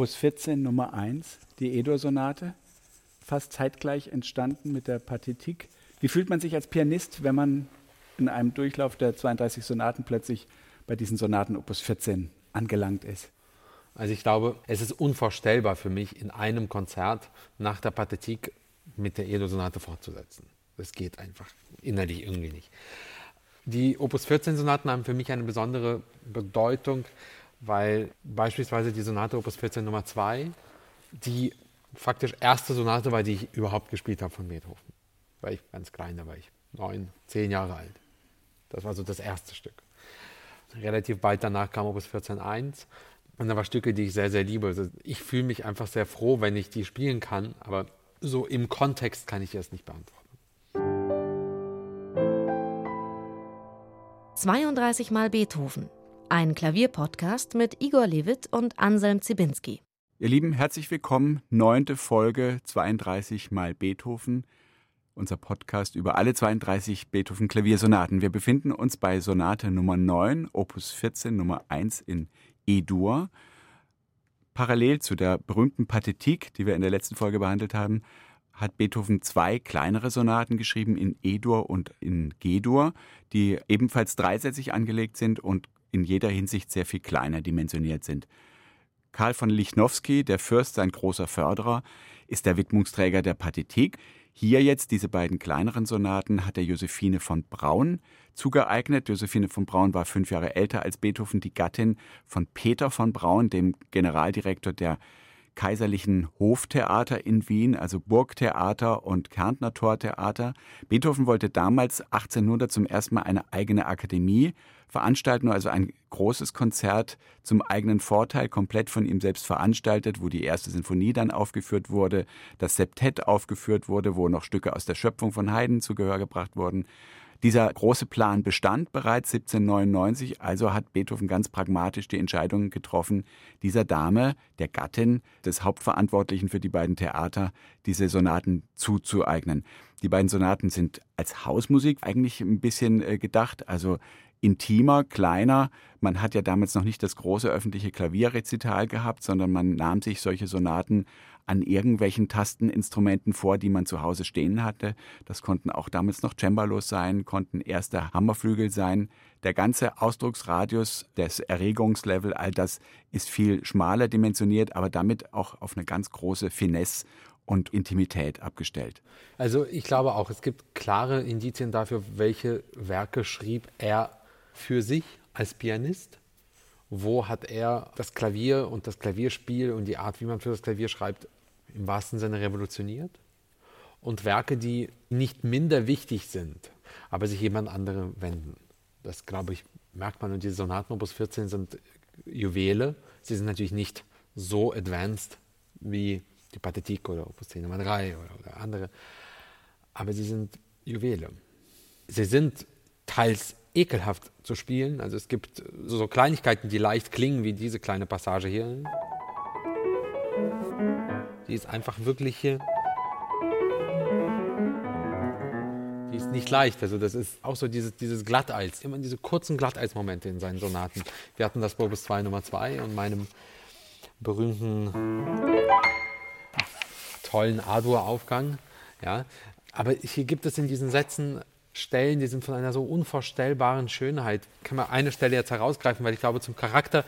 Opus 14 Nummer 1, die Edur-Sonate, fast zeitgleich entstanden mit der Partitik. Wie fühlt man sich als Pianist, wenn man in einem Durchlauf der 32 Sonaten plötzlich bei diesen Sonaten Opus 14 angelangt ist? Also ich glaube, es ist unvorstellbar für mich, in einem Konzert nach der Pathetik mit der Edo-Sonate fortzusetzen. Das geht einfach innerlich irgendwie nicht. Die Opus 14-Sonaten haben für mich eine besondere Bedeutung, weil beispielsweise die Sonate Opus 14 Nummer 2 die faktisch erste Sonate war, die ich überhaupt gespielt habe von Beethoven. Weil ich ganz klein, da war ich neun, zehn Jahre alt. Das war so das erste Stück. Relativ bald danach kam Opus 14.1 und da waren Stücke, die ich sehr, sehr liebe. Also ich fühle mich einfach sehr froh, wenn ich die spielen kann, aber so im Kontext kann ich es nicht beantworten. 32 Mal Beethoven. Ein Klavierpodcast mit Igor Levit und Anselm Zibinski. Ihr Lieben, herzlich willkommen. Neunte Folge 32 Mal Beethoven. Unser Podcast über alle 32 Beethoven-Klaviersonaten. Wir befinden uns bei Sonate Nummer 9, Opus 14, Nummer 1 in E-Dur. Parallel zu der berühmten Pathetik, die wir in der letzten Folge behandelt haben, hat Beethoven zwei kleinere Sonaten geschrieben in E-Dur und in G-Dur, die ebenfalls dreisätzig angelegt sind und in jeder Hinsicht sehr viel kleiner dimensioniert sind. Karl von Lichnowsky, der Fürst, sein großer Förderer, ist der Widmungsträger der Pathetik. Hier jetzt diese beiden kleineren Sonaten hat er Josephine von Braun zugeeignet. Josephine von Braun war fünf Jahre älter als Beethoven, die Gattin von Peter von Braun, dem Generaldirektor der kaiserlichen Hoftheater in Wien, also Burgtheater und Kärntner Tortheater. Beethoven wollte damals 1800 zum ersten Mal eine eigene Akademie veranstalten, also ein großes Konzert zum eigenen Vorteil, komplett von ihm selbst veranstaltet, wo die erste Sinfonie dann aufgeführt wurde, das Septett aufgeführt wurde, wo noch Stücke aus der Schöpfung von Haydn zu Gehör gebracht wurden. Dieser große Plan bestand bereits 1799, also hat Beethoven ganz pragmatisch die Entscheidung getroffen, dieser Dame, der Gattin des Hauptverantwortlichen für die beiden Theater, diese Sonaten zuzueignen. Die beiden Sonaten sind als Hausmusik eigentlich ein bisschen äh, gedacht, also intimer, kleiner. Man hat ja damals noch nicht das große öffentliche Klavierrezital gehabt, sondern man nahm sich solche Sonaten an irgendwelchen Tasteninstrumenten vor, die man zu Hause stehen hatte. Das konnten auch damals noch Cembalos sein, konnten erste Hammerflügel sein. Der ganze Ausdrucksradius, das Erregungslevel, all das ist viel schmaler dimensioniert, aber damit auch auf eine ganz große Finesse und Intimität abgestellt. Also ich glaube auch, es gibt klare Indizien dafür, welche Werke schrieb er für sich als Pianist. Wo hat er das Klavier und das Klavierspiel und die Art, wie man für das Klavier schreibt, im wahrsten Sinne revolutioniert? Und Werke, die nicht minder wichtig sind, aber sich jemand anderem wenden. Das, glaube ich, merkt man. Und diese Sonaten Opus 14 sind Juwele. Sie sind natürlich nicht so advanced wie die Pathetik oder Opus 10 Nummer 3 oder, oder andere. Aber sie sind Juwele. Sie sind teils ekelhaft zu spielen. Also es gibt so Kleinigkeiten, die leicht klingen, wie diese kleine Passage hier. Die ist einfach wirklich hier. Die ist nicht leicht. Also das ist auch so dieses, dieses Glatteis. Immer diese kurzen Glatteismomente in seinen Sonaten. Wir hatten das Opus 2 Nummer 2 und meinem berühmten tollen A-Dur-Aufgang. Ja. Aber hier gibt es in diesen Sätzen Stellen, die sind von einer so unvorstellbaren Schönheit. Kann man eine Stelle jetzt herausgreifen, weil ich glaube, zum Charakter,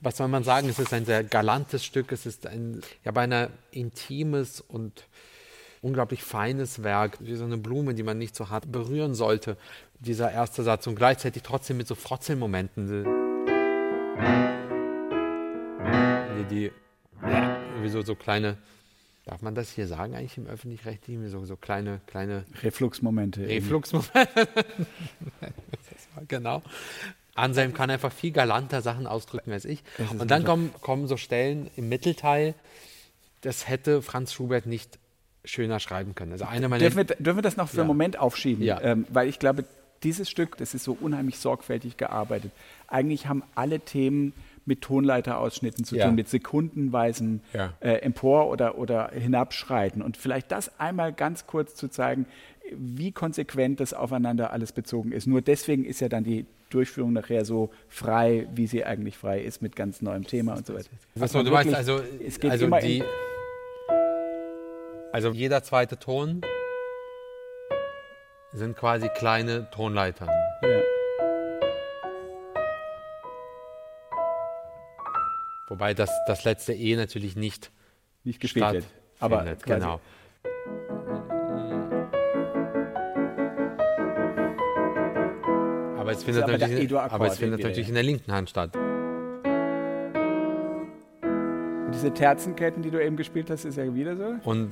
was soll man sagen, es ist ein sehr galantes Stück, es ist ein ja beinahe intimes und unglaublich feines Werk, wie so eine Blume, die man nicht so hart berühren sollte, dieser erste Satz und gleichzeitig trotzdem mit so Frotzelmomenten. Die, die wie so, so kleine Darf man das hier sagen eigentlich im öffentlich-rechtlichen? So, so kleine, kleine Refluxmomente. Refluxmomente. genau. Anselm kann einfach viel galanter Sachen ausdrücken als ich. Und dann kommen, kommen so Stellen im Mittelteil, das hätte Franz Schubert nicht schöner schreiben können. Also eine meiner dürfen, wir, dürfen wir das noch für ja. einen Moment aufschieben? Ja. Ähm, weil ich glaube, dieses Stück, das ist so unheimlich sorgfältig gearbeitet. Eigentlich haben alle Themen mit Tonleiterausschnitten zu ja. tun, mit sekundenweisen ja. äh, Empor- oder, oder Hinabschreiten. Und vielleicht das einmal ganz kurz zu zeigen, wie konsequent das aufeinander alles bezogen ist. Nur deswegen ist ja dann die Durchführung nachher so frei, wie sie eigentlich frei ist, mit ganz neuem Thema und so weiter. Achso, du meinst also, es geht also, die, also jeder zweite Ton sind quasi kleine Tonleitern. Wobei das, das letzte E natürlich nicht, nicht gespielt wird. Aber genau. Aber es findet, aber natürlich, aber es findet natürlich in der linken Hand statt. Und diese Terzenketten, die du eben gespielt hast, ist ja wieder so. Und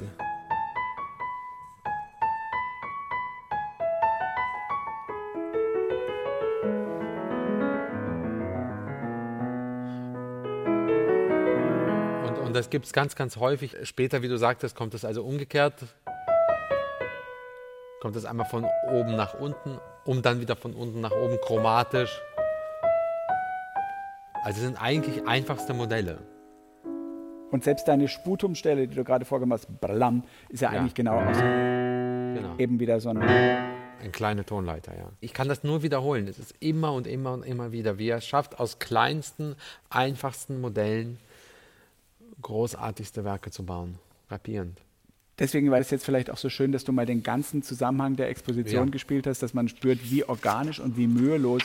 das gibt es ganz, ganz häufig. Später, wie du sagtest, kommt es also umgekehrt. Kommt es einmal von oben nach unten, um dann wieder von unten nach oben chromatisch. Also sind eigentlich einfachste Modelle. Und selbst deine Sputumstelle, die du gerade vorgemacht hast, Blam, ist ja, ja. eigentlich genau, aus, genau eben wieder so ein ein kleiner Tonleiter, ja. Ich kann das nur wiederholen. Es ist immer und immer und immer wieder, wie er es schafft, aus kleinsten, einfachsten Modellen großartigste Werke zu bauen. Rapierend. Deswegen war es jetzt vielleicht auch so schön, dass du mal den ganzen Zusammenhang der Exposition ja. gespielt hast, dass man spürt, wie organisch und wie mühelos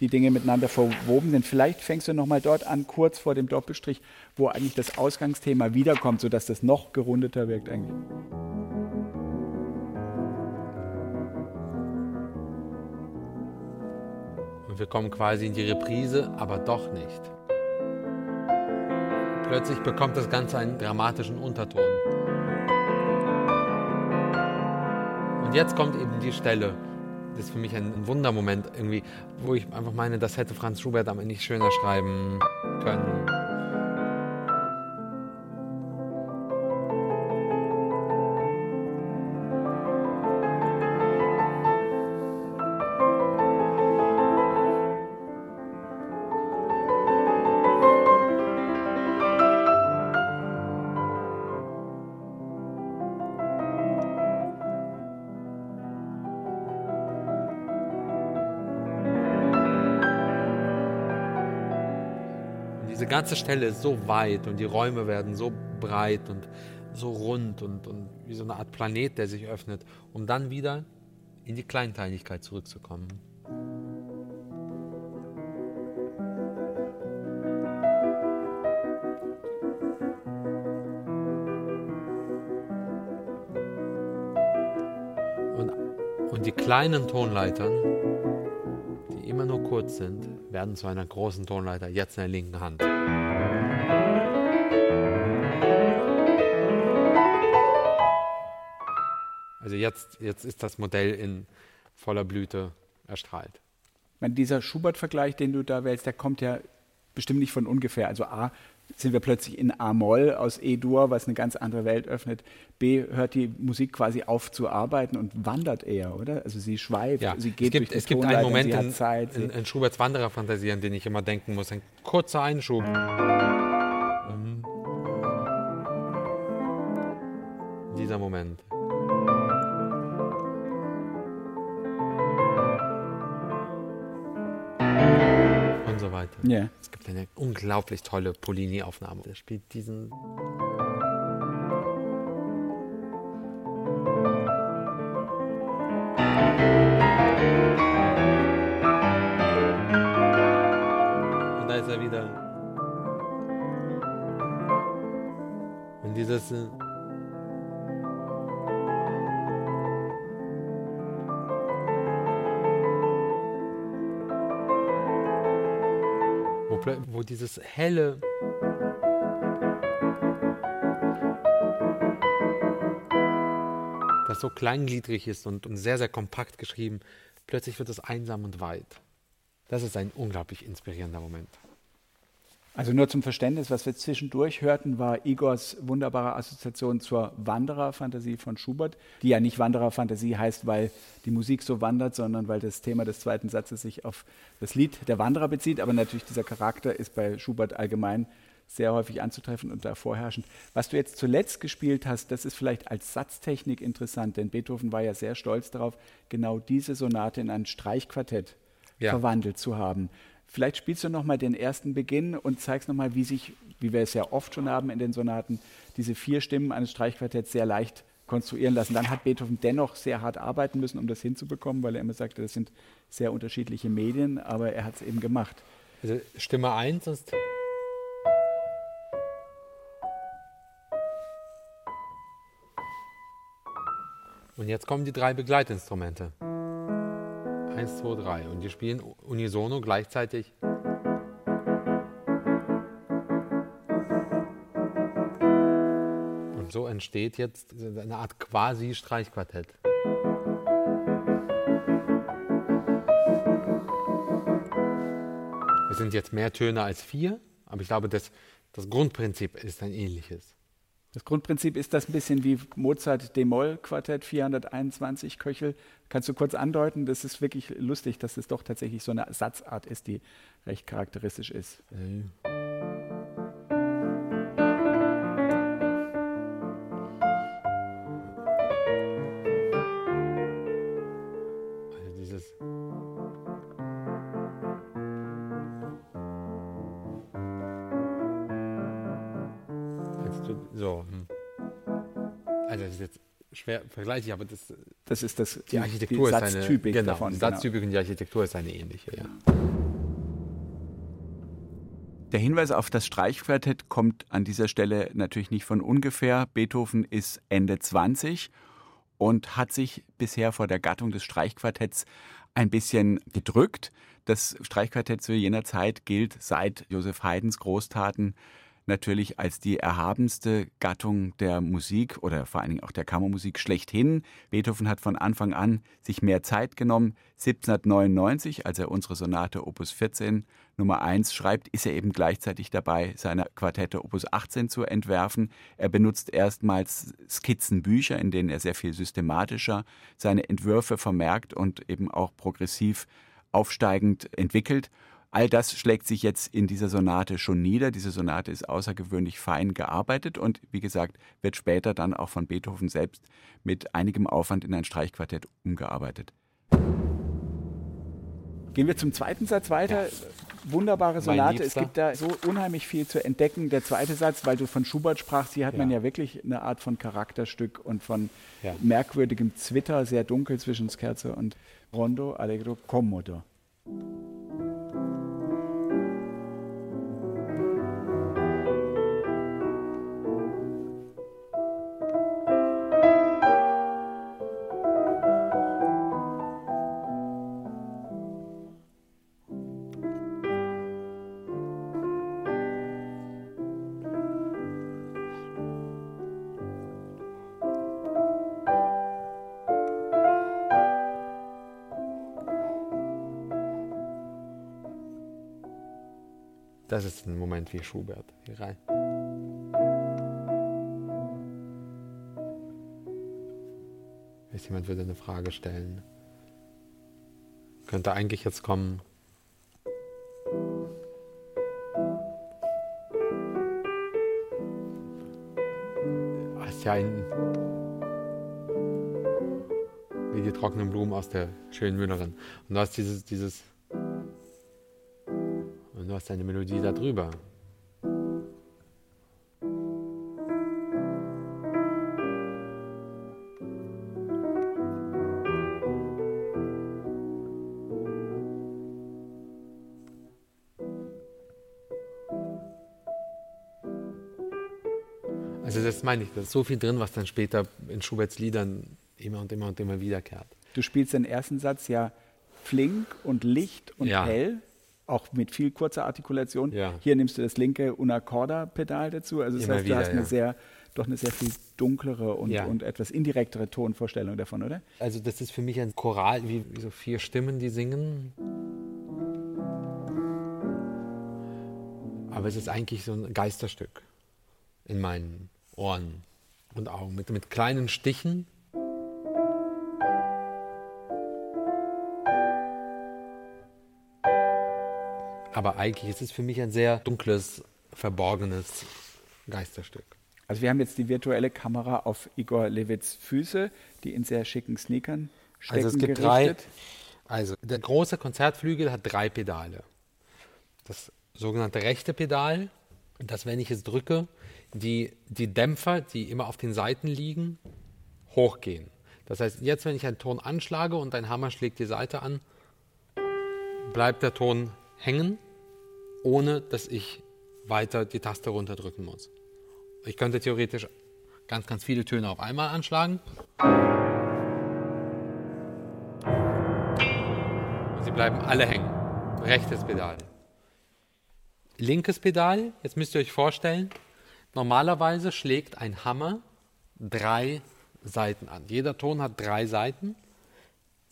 die Dinge miteinander verwoben sind. Vielleicht fängst du nochmal dort an, kurz vor dem Doppelstrich, wo eigentlich das Ausgangsthema wiederkommt, sodass das noch gerundeter wirkt eigentlich. Und wir kommen quasi in die Reprise, aber doch nicht. Plötzlich bekommt das Ganze einen dramatischen Unterton. Und jetzt kommt eben die Stelle. Das ist für mich ein Wundermoment irgendwie, wo ich einfach meine, das hätte Franz Schubert am Ende nicht schöner schreiben können. Ganze Stelle ist so weit und die Räume werden so breit und so rund und, und wie so eine Art Planet, der sich öffnet, um dann wieder in die Kleinteiligkeit zurückzukommen. Und, und die kleinen Tonleitern kurz sind, werden zu einer großen Tonleiter, jetzt in der linken Hand. Also jetzt, jetzt ist das Modell in voller Blüte erstrahlt. Meine, dieser Schubert-Vergleich, den du da wählst, der kommt ja bestimmt nicht von ungefähr. Also A, sind wir plötzlich in A-Moll aus E-Dur, was eine ganz andere Welt öffnet. B, hört die Musik quasi auf zu arbeiten und wandert eher, oder? Also sie schweift, ja. sie geht es gibt, durch Es gibt einen Moment in, Zeit, in, in Schuberts Wandererfantasie, an den ich immer denken muss. Ein kurzer Einschub. Mhm. Dieser Moment. Weiter. Yeah. Es gibt eine unglaublich tolle Polini-Aufnahme. Der spielt diesen. Und da ist er wieder. Und dieses. Wo dieses helle das so kleingliedrig ist und, und sehr, sehr kompakt geschrieben, plötzlich wird es einsam und weit. Das ist ein unglaublich inspirierender Moment. Also nur zum Verständnis, was wir zwischendurch hörten, war Igors wunderbare Assoziation zur Wandererfantasie von Schubert, die ja nicht Wandererfantasie heißt, weil die Musik so wandert, sondern weil das Thema des zweiten Satzes sich auf das Lied der Wanderer bezieht. Aber natürlich dieser Charakter ist bei Schubert allgemein sehr häufig anzutreffen und da vorherrschend. Was du jetzt zuletzt gespielt hast, das ist vielleicht als Satztechnik interessant, denn Beethoven war ja sehr stolz darauf, genau diese Sonate in ein Streichquartett ja. verwandelt zu haben. Vielleicht spielst du nochmal den ersten Beginn und zeigst nochmal, wie sich, wie wir es ja oft schon haben in den Sonaten, diese vier Stimmen eines Streichquartetts sehr leicht konstruieren lassen. Dann hat Beethoven dennoch sehr hart arbeiten müssen, um das hinzubekommen, weil er immer sagte, das sind sehr unterschiedliche Medien, aber er hat es eben gemacht. Also Stimme 1 ist. Und jetzt kommen die drei Begleitinstrumente. Eins, zwei, drei. Und die spielen unisono gleichzeitig. Und so entsteht jetzt eine Art quasi Streichquartett. Es sind jetzt mehr Töne als vier, aber ich glaube, das, das Grundprinzip ist ein ähnliches. Das Grundprinzip ist das ein bisschen wie Mozart D-Moll-Quartett 421 Köchel. Kannst du kurz andeuten? Das ist wirklich lustig, dass es doch tatsächlich so eine Satzart ist, die recht charakteristisch ist. Äh. Schwer vergleichlich, aber das, das ist das, die Architektur die ist eine, genau, davon. Die Satztypik genau. und die Architektur ist eine ähnliche. Ja. Der Hinweis auf das Streichquartett kommt an dieser Stelle natürlich nicht von ungefähr. Beethoven ist Ende 20 und hat sich bisher vor der Gattung des Streichquartetts ein bisschen gedrückt. Das Streichquartett zu jener Zeit gilt seit Joseph Haydns Großtaten natürlich als die erhabenste Gattung der Musik oder vor allen Dingen auch der Kammermusik schlechthin. Beethoven hat von Anfang an sich mehr Zeit genommen. 1799, als er unsere Sonate Opus 14 Nummer 1 schreibt, ist er eben gleichzeitig dabei, seine Quartette Opus 18 zu entwerfen. Er benutzt erstmals Skizzenbücher, in denen er sehr viel systematischer seine Entwürfe vermerkt und eben auch progressiv aufsteigend entwickelt. All das schlägt sich jetzt in dieser Sonate schon nieder. Diese Sonate ist außergewöhnlich fein gearbeitet und wie gesagt, wird später dann auch von Beethoven selbst mit einigem Aufwand in ein Streichquartett umgearbeitet. Gehen wir zum zweiten Satz weiter. Ja. Wunderbare Sonate. Es gibt da so unheimlich viel zu entdecken. Der zweite Satz, weil du von Schubert sprachst, hier hat ja. man ja wirklich eine Art von Charakterstück und von ja. merkwürdigem Zwitter, sehr dunkel zwischen Scherzo und Rondo, Allegro, Commodo. Das ist ein Moment wie Schubert. Hier rein. Jetzt jemand würde eine Frage stellen. Könnte eigentlich jetzt kommen. Hast ja ein, wie die trockenen Blumen aus der schönen Müllerin. Und du hast dieses, dieses du hast eine Melodie darüber. Also das meine ich, da ist so viel drin, was dann später in Schuberts Liedern immer und immer und immer wiederkehrt. Du spielst den ersten Satz ja flink und licht und ja. hell auch mit viel kurzer Artikulation. Ja. Hier nimmst du das linke Unaccorda-Pedal dazu. Also das Immer heißt, wieder, du hast eine ja. sehr, doch eine sehr viel dunklere und, ja. und etwas indirektere Tonvorstellung davon, oder? Also das ist für mich ein Choral, wie, wie so vier Stimmen, die singen. Aber es ist eigentlich so ein Geisterstück in meinen Ohren und Augen mit, mit kleinen Stichen Aber eigentlich ist es für mich ein sehr dunkles verborgenes Geisterstück. Also wir haben jetzt die virtuelle Kamera auf Igor Levits Füße, die in sehr schicken Sneakern stecken Also es gibt gerichtet. drei. Also der große Konzertflügel hat drei Pedale. Das sogenannte rechte Pedal, das, wenn ich es drücke, die, die Dämpfer, die immer auf den Seiten liegen, hochgehen. Das heißt, jetzt, wenn ich einen Ton anschlage und ein Hammer schlägt die Seite an, bleibt der Ton hängen, ohne dass ich weiter die Taste runterdrücken muss. Ich könnte theoretisch ganz, ganz viele Töne auf einmal anschlagen. Und sie bleiben alle hängen. Rechtes Pedal. Linkes Pedal, jetzt müsst ihr euch vorstellen, normalerweise schlägt ein Hammer drei Seiten an. Jeder Ton hat drei Seiten.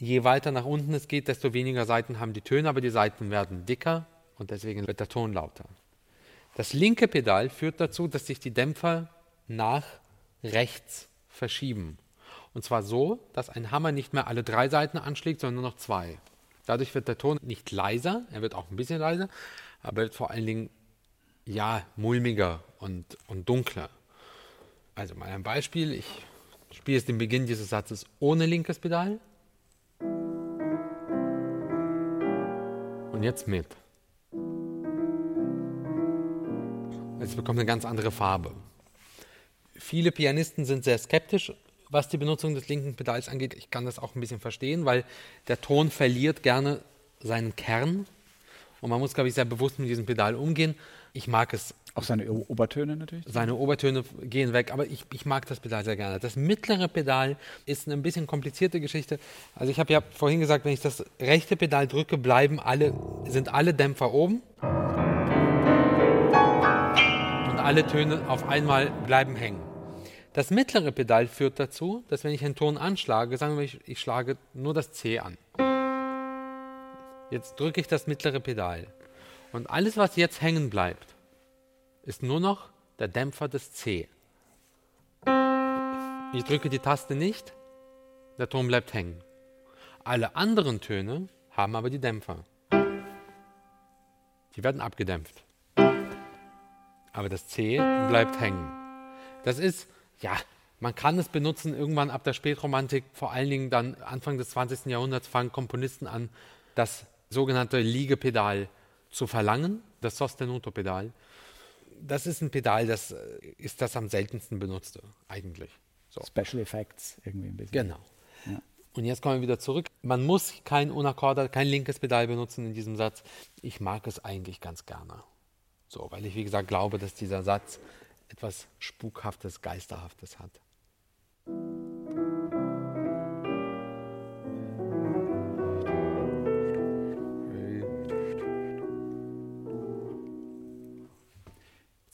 Je weiter nach unten es geht, desto weniger Seiten haben die Töne, aber die Seiten werden dicker und deswegen wird der Ton lauter. Das linke Pedal führt dazu, dass sich die Dämpfer nach rechts verschieben. Und zwar so, dass ein Hammer nicht mehr alle drei Seiten anschlägt, sondern nur noch zwei. Dadurch wird der Ton nicht leiser, er wird auch ein bisschen leiser, aber wird vor allen Dingen ja mulmiger und, und dunkler. Also mal ein Beispiel, ich spiele jetzt den Beginn dieses Satzes ohne linkes Pedal. Und jetzt mit. Es bekommt eine ganz andere Farbe. Viele Pianisten sind sehr skeptisch, was die Benutzung des linken Pedals angeht. Ich kann das auch ein bisschen verstehen, weil der Ton verliert gerne seinen Kern. Und man muss, glaube ich, sehr bewusst mit diesem Pedal umgehen. Ich mag es. Auch seine O- Obertöne natürlich. Seine Obertöne gehen weg, aber ich, ich mag das Pedal sehr gerne. Das mittlere Pedal ist eine ein bisschen komplizierte Geschichte. Also ich habe ja vorhin gesagt, wenn ich das rechte Pedal drücke, bleiben alle, sind alle Dämpfer oben. Und alle Töne auf einmal bleiben hängen. Das mittlere Pedal führt dazu, dass wenn ich einen Ton anschlage, sagen wir, ich, ich schlage nur das C an. Jetzt drücke ich das mittlere Pedal. Und alles, was jetzt hängen bleibt, ist nur noch der Dämpfer des C. Ich drücke die Taste nicht, der Ton bleibt hängen. Alle anderen Töne haben aber die Dämpfer. Die werden abgedämpft. Aber das C bleibt hängen. Das ist, ja, man kann es benutzen irgendwann ab der Spätromantik, vor allen Dingen dann Anfang des 20. Jahrhunderts fangen Komponisten an, das sogenannte Liegepedal zu verlangen, das Sostenuto-Pedal. Das ist ein Pedal, das äh, ist das am seltensten benutzte, eigentlich. So. Special Effects irgendwie ein bisschen. Genau. Ja. Und jetzt kommen wir wieder zurück. Man muss kein Unaccorder, kein linkes Pedal benutzen in diesem Satz. Ich mag es eigentlich ganz gerne. So, weil ich, wie gesagt, glaube, dass dieser Satz etwas Spukhaftes, Geisterhaftes hat.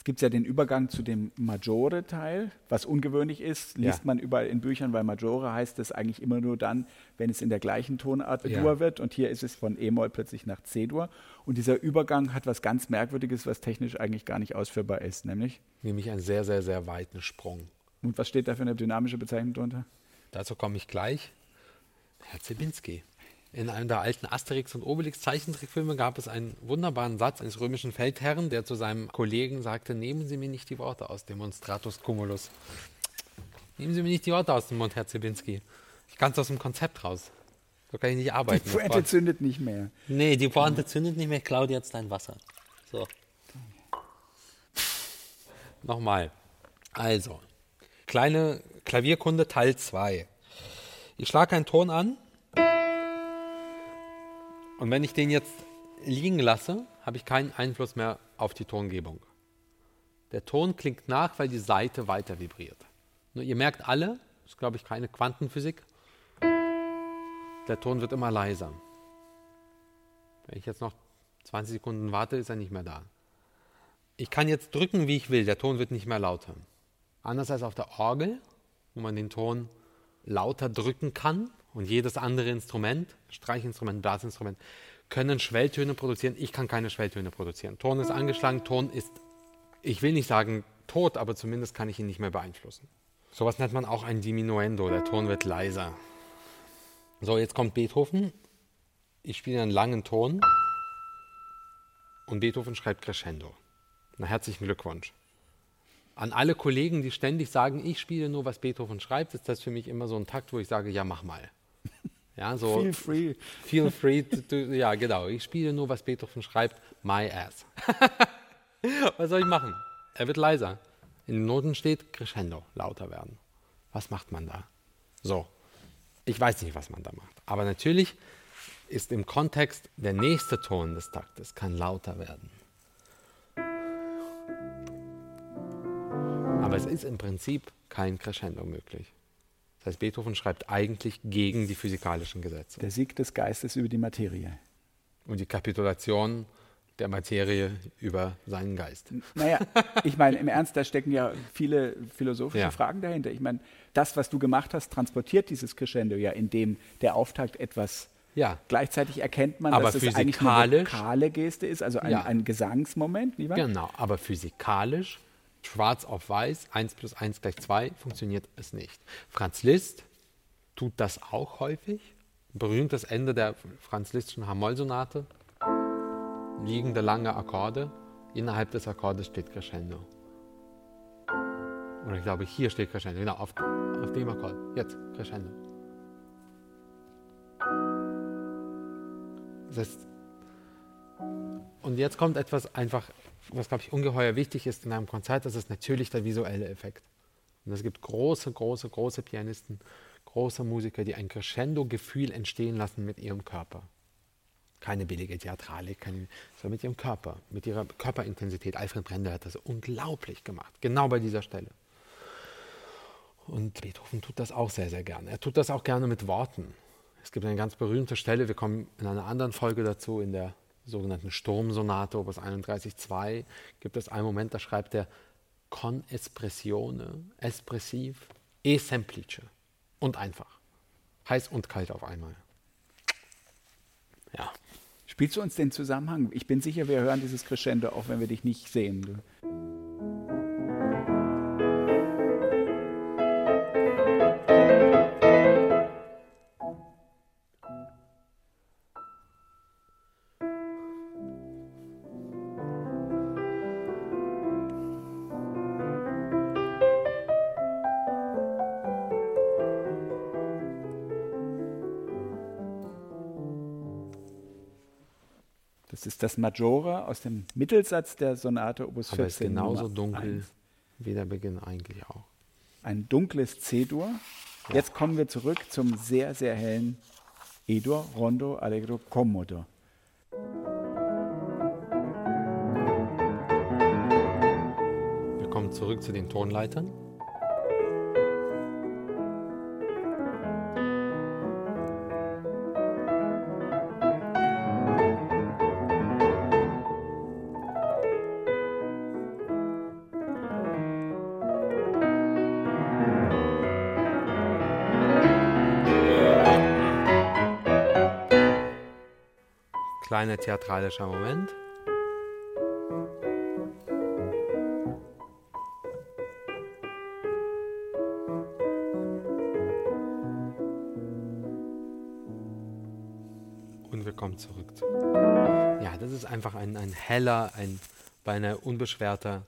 Gibt es ja den Übergang zu dem Maggiore-Teil, was ungewöhnlich ist, liest Ja. man überall in Büchern, weil Maggiore heißt es eigentlich immer nur dann, wenn es in der gleichen Tonart Ja. Dur wird. Und hier ist es von E-Moll plötzlich nach C-Dur. Und dieser Übergang hat was ganz Merkwürdiges, was technisch eigentlich gar nicht ausführbar ist, nämlich. Nämlich einen sehr, sehr, sehr weiten Sprung. Und was steht da für eine dynamische Bezeichnung drunter? Dazu komme ich gleich. Herr Zibinski. In einem der alten Asterix- und Obelix-Zeichentrickfilme gab es einen wunderbaren Satz eines römischen Feldherren, der zu seinem Kollegen sagte: Nehmen Sie mir nicht die Worte aus Demonstratus Cumulus. Nehmen Sie mir nicht die Worte aus dem Mund, Herr Zibinski. Ich kann es aus dem Konzept raus. So kann ich nicht Die arbeiten. Das Pointe zündet nicht mehr. Nee, die Pointe zündet nicht mehr, Claudia jetzt dein Wasser. So. Nochmal. Also, kleine Klavierkunde Teil 2. Ich schlage einen Ton an und wenn ich den jetzt liegen lasse, habe ich keinen Einfluss mehr auf die Tongebung. Der Ton klingt nach, weil die Saite weiter vibriert. Nur ihr merkt alle, das ist glaube ich keine Quantenphysik, der Ton wird immer leiser. Wenn ich jetzt noch 20 Sekunden warte, ist er nicht mehr da. Ich kann jetzt drücken, wie ich will, der Ton wird nicht mehr lauter. Anders als auf der Orgel, wo man den Ton lauter drücken kann und jedes andere Instrument, Streichinstrument, Blasinstrument, können Schwelltöne produzieren. Ich kann keine Schwelltöne produzieren. Ton ist angeschlagen, Ton ist, ich will nicht sagen tot, aber zumindest kann ich ihn nicht mehr beeinflussen. Sowas nennt man auch ein Diminuendo, der Ton wird leiser. So, jetzt kommt Beethoven. Ich spiele einen langen Ton und Beethoven schreibt Crescendo. Na, herzlichen Glückwunsch. An alle Kollegen, die ständig sagen, ich spiele nur, was Beethoven schreibt, ist das für mich immer so ein Takt, wo ich sage, ja, mach mal. Ja, so, Feel free. Feel free. To, to, ja, genau. Ich spiele nur, was Beethoven schreibt. My ass. was soll ich machen? Er wird leiser. In den Noten steht Crescendo, lauter werden. Was macht man da? So. Ich weiß nicht, was man da macht. Aber natürlich ist im Kontext der nächste Ton des Taktes kann lauter werden. Aber es ist im Prinzip kein Crescendo möglich. Das heißt, Beethoven schreibt eigentlich gegen die physikalischen Gesetze. Der Sieg des Geistes über die Materie. Und die Kapitulation der Materie über seinen Geist. Naja, ich meine, im Ernst, da stecken ja viele philosophische Ja. Fragen dahinter. Ich meine, das, was du gemacht hast, transportiert dieses Crescendo ja, indem der Auftakt etwas Ja, Gleichzeitig erkennt man, Aber dass es eigentlich eine vokale Geste ist, also ein, Ja. ein Gesangsmoment, lieber? genau. Aber physikalisch, schwarz auf weiß, 1 plus 1 gleich 2, funktioniert es nicht. Franz Liszt tut das auch häufig. Berühmtes Ende der Franz Lisztschen H-Moll-Sonate. Liegende lange Akkorde. Innerhalb des Akkordes steht Crescendo. Oder ich glaube, hier steht Crescendo. Genau, auf, auf dem Akkord. Jetzt, Crescendo. Das heißt, und jetzt kommt etwas einfach, was glaube ich ungeheuer wichtig ist in einem Konzert, das ist natürlich der visuelle Effekt. Und es gibt große, große, große Pianisten, große Musiker, die ein Crescendo-Gefühl entstehen lassen mit ihrem Körper. Keine billige Theatralik, keine, sondern mit ihrem Körper, mit ihrer Körperintensität. Alfred Brendel hat das unglaublich gemacht, genau bei dieser Stelle. Und Beethoven tut das auch sehr, sehr gerne. Er tut das auch gerne mit Worten. Es gibt eine ganz berühmte Stelle, wir kommen in einer anderen Folge dazu, in der sogenannten Sturmsonate, Opus 31.2, gibt es einen Moment, da schreibt er con espressione, espressiv, e semplice und einfach. Heiß und kalt auf einmal. Ja. Spielst du uns den Zusammenhang? Ich bin sicher, wir hören dieses Crescendo, auch wenn wir dich nicht sehen. Du- ist das Maggiore aus dem Mittelsatz der Sonate Opus 14. Aber es ist genauso Nummer dunkel 1. wie der Beginn eigentlich auch. Ein dunkles C-Dur. Jetzt kommen wir zurück zum sehr, sehr hellen E-Dur, Rondo, Allegro, Commodo. Wir kommen zurück zu den Tonleitern. Kleiner theatralischer Moment. Und wir kommen zurück. zu- Ja, das ist einfach ein, ein heller, ein beinahe unbeschwerter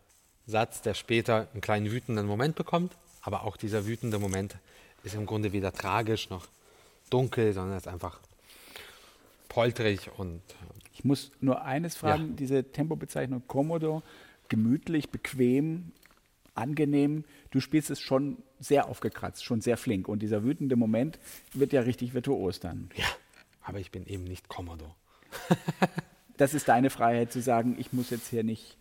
Satz, der später einen kleinen wütenden Moment bekommt. Aber auch dieser wütende Moment ist im Grunde weder tragisch noch dunkel, sondern ist einfach polterig und äh, Ich muss nur eines fragen, Ja. diese Tempobezeichnung Commodo, gemütlich, bequem, angenehm, du spielst es schon sehr aufgekratzt, schon sehr flink und dieser wütende Moment wird ja richtig virtuos dann. ja, aber ich bin eben nicht Komodo. Das ist deine Freiheit zu sagen, ich muss jetzt hier nicht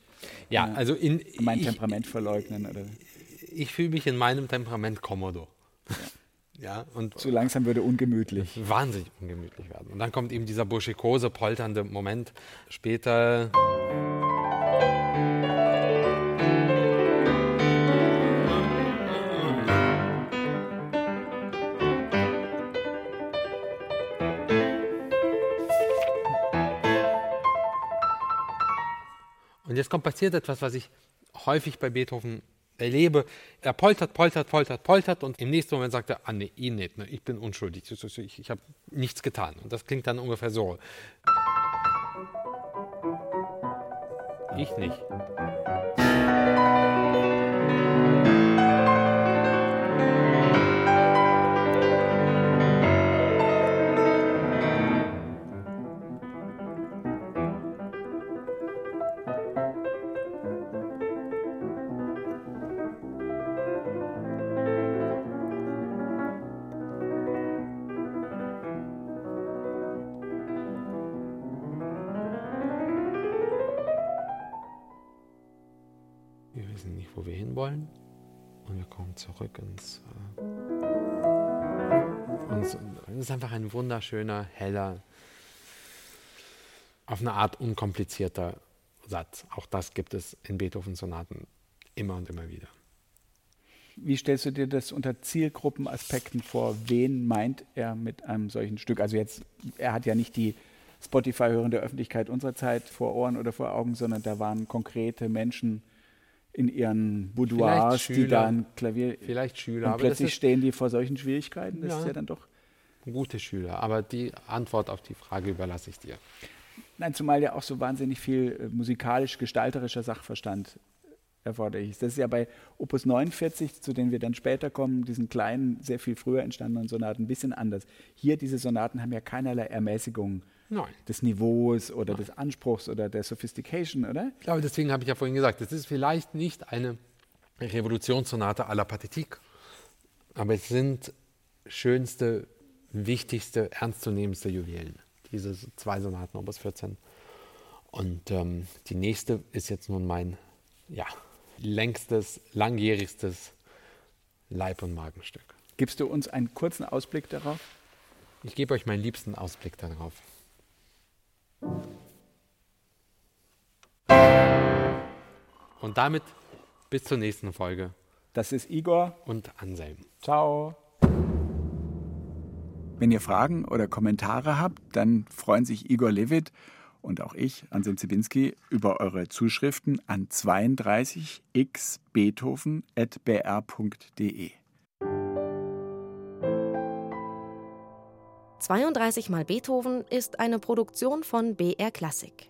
Ja, Ja. also in, mein ich, Temperament verleugnen oder ich fühle mich in meinem Temperament Komodo. Ja, und so langsam würde ungemütlich. wahnsinnig ungemütlich werden. Und dann kommt eben dieser burschikose, polternde Moment später. Und jetzt kommt passiert etwas, was ich häufig bei Beethoven erlebe. Er poltert, poltert, poltert, poltert und im nächsten Moment sagt er, ah nee, ich nicht, ne? ich bin unschuldig, ich, ich habe nichts getan. Und das klingt dann ungefähr so. Ich nicht. Es ist einfach ein wunderschöner, heller, auf eine Art unkomplizierter Satz. Auch das gibt es in Beethoven-Sonaten immer und immer wieder. Wie stellst du dir das unter Zielgruppenaspekten vor? Wen meint er mit einem solchen Stück? Also jetzt, er hat ja nicht die Spotify-hörende Öffentlichkeit unserer Zeit vor Ohren oder vor Augen, sondern da waren konkrete Menschen in ihren Boudoirs, Schüler, die da ein Klavier. Vielleicht Schüler, und plötzlich stehen die vor solchen Schwierigkeiten. Das Ja. ist ja dann doch. Gute Schüler. Aber die Antwort auf die Frage überlasse ich dir. Nein, zumal ja auch so wahnsinnig viel äh, musikalisch-gestalterischer Sachverstand erforderlich ist. Das ist ja bei Opus 49, zu denen wir dann später kommen, diesen kleinen, sehr viel früher entstandenen Sonaten, ein bisschen anders. Hier, diese Sonaten haben ja keinerlei Ermäßigung Nein. des Niveaus oder des Anspruchs oder der Sophistication, oder? Ich glaube, deswegen habe ich ja vorhin gesagt, es ist vielleicht nicht eine Revolutionssonate à la Pathétique, aber es sind schönste, wichtigste, ernstzunehmendste Juwelen. Diese zwei Sonaten Opus 14. Und ähm, die nächste ist jetzt nun mein ja, längstes, langjährigstes Leib- und Magenstück. Gibst du uns einen kurzen Ausblick darauf? Ich gebe euch meinen liebsten Ausblick darauf. Und damit bis zur nächsten Folge Das ist Igor. und Anselm. Ciao. Wenn ihr Fragen oder Kommentare habt, dann freuen sich Igor Levit und auch ich, Anselm Zibinski, über eure Zuschriften an 32xbeethoven.br.de. 32 mal Beethoven ist eine Produktion von BR Klassik.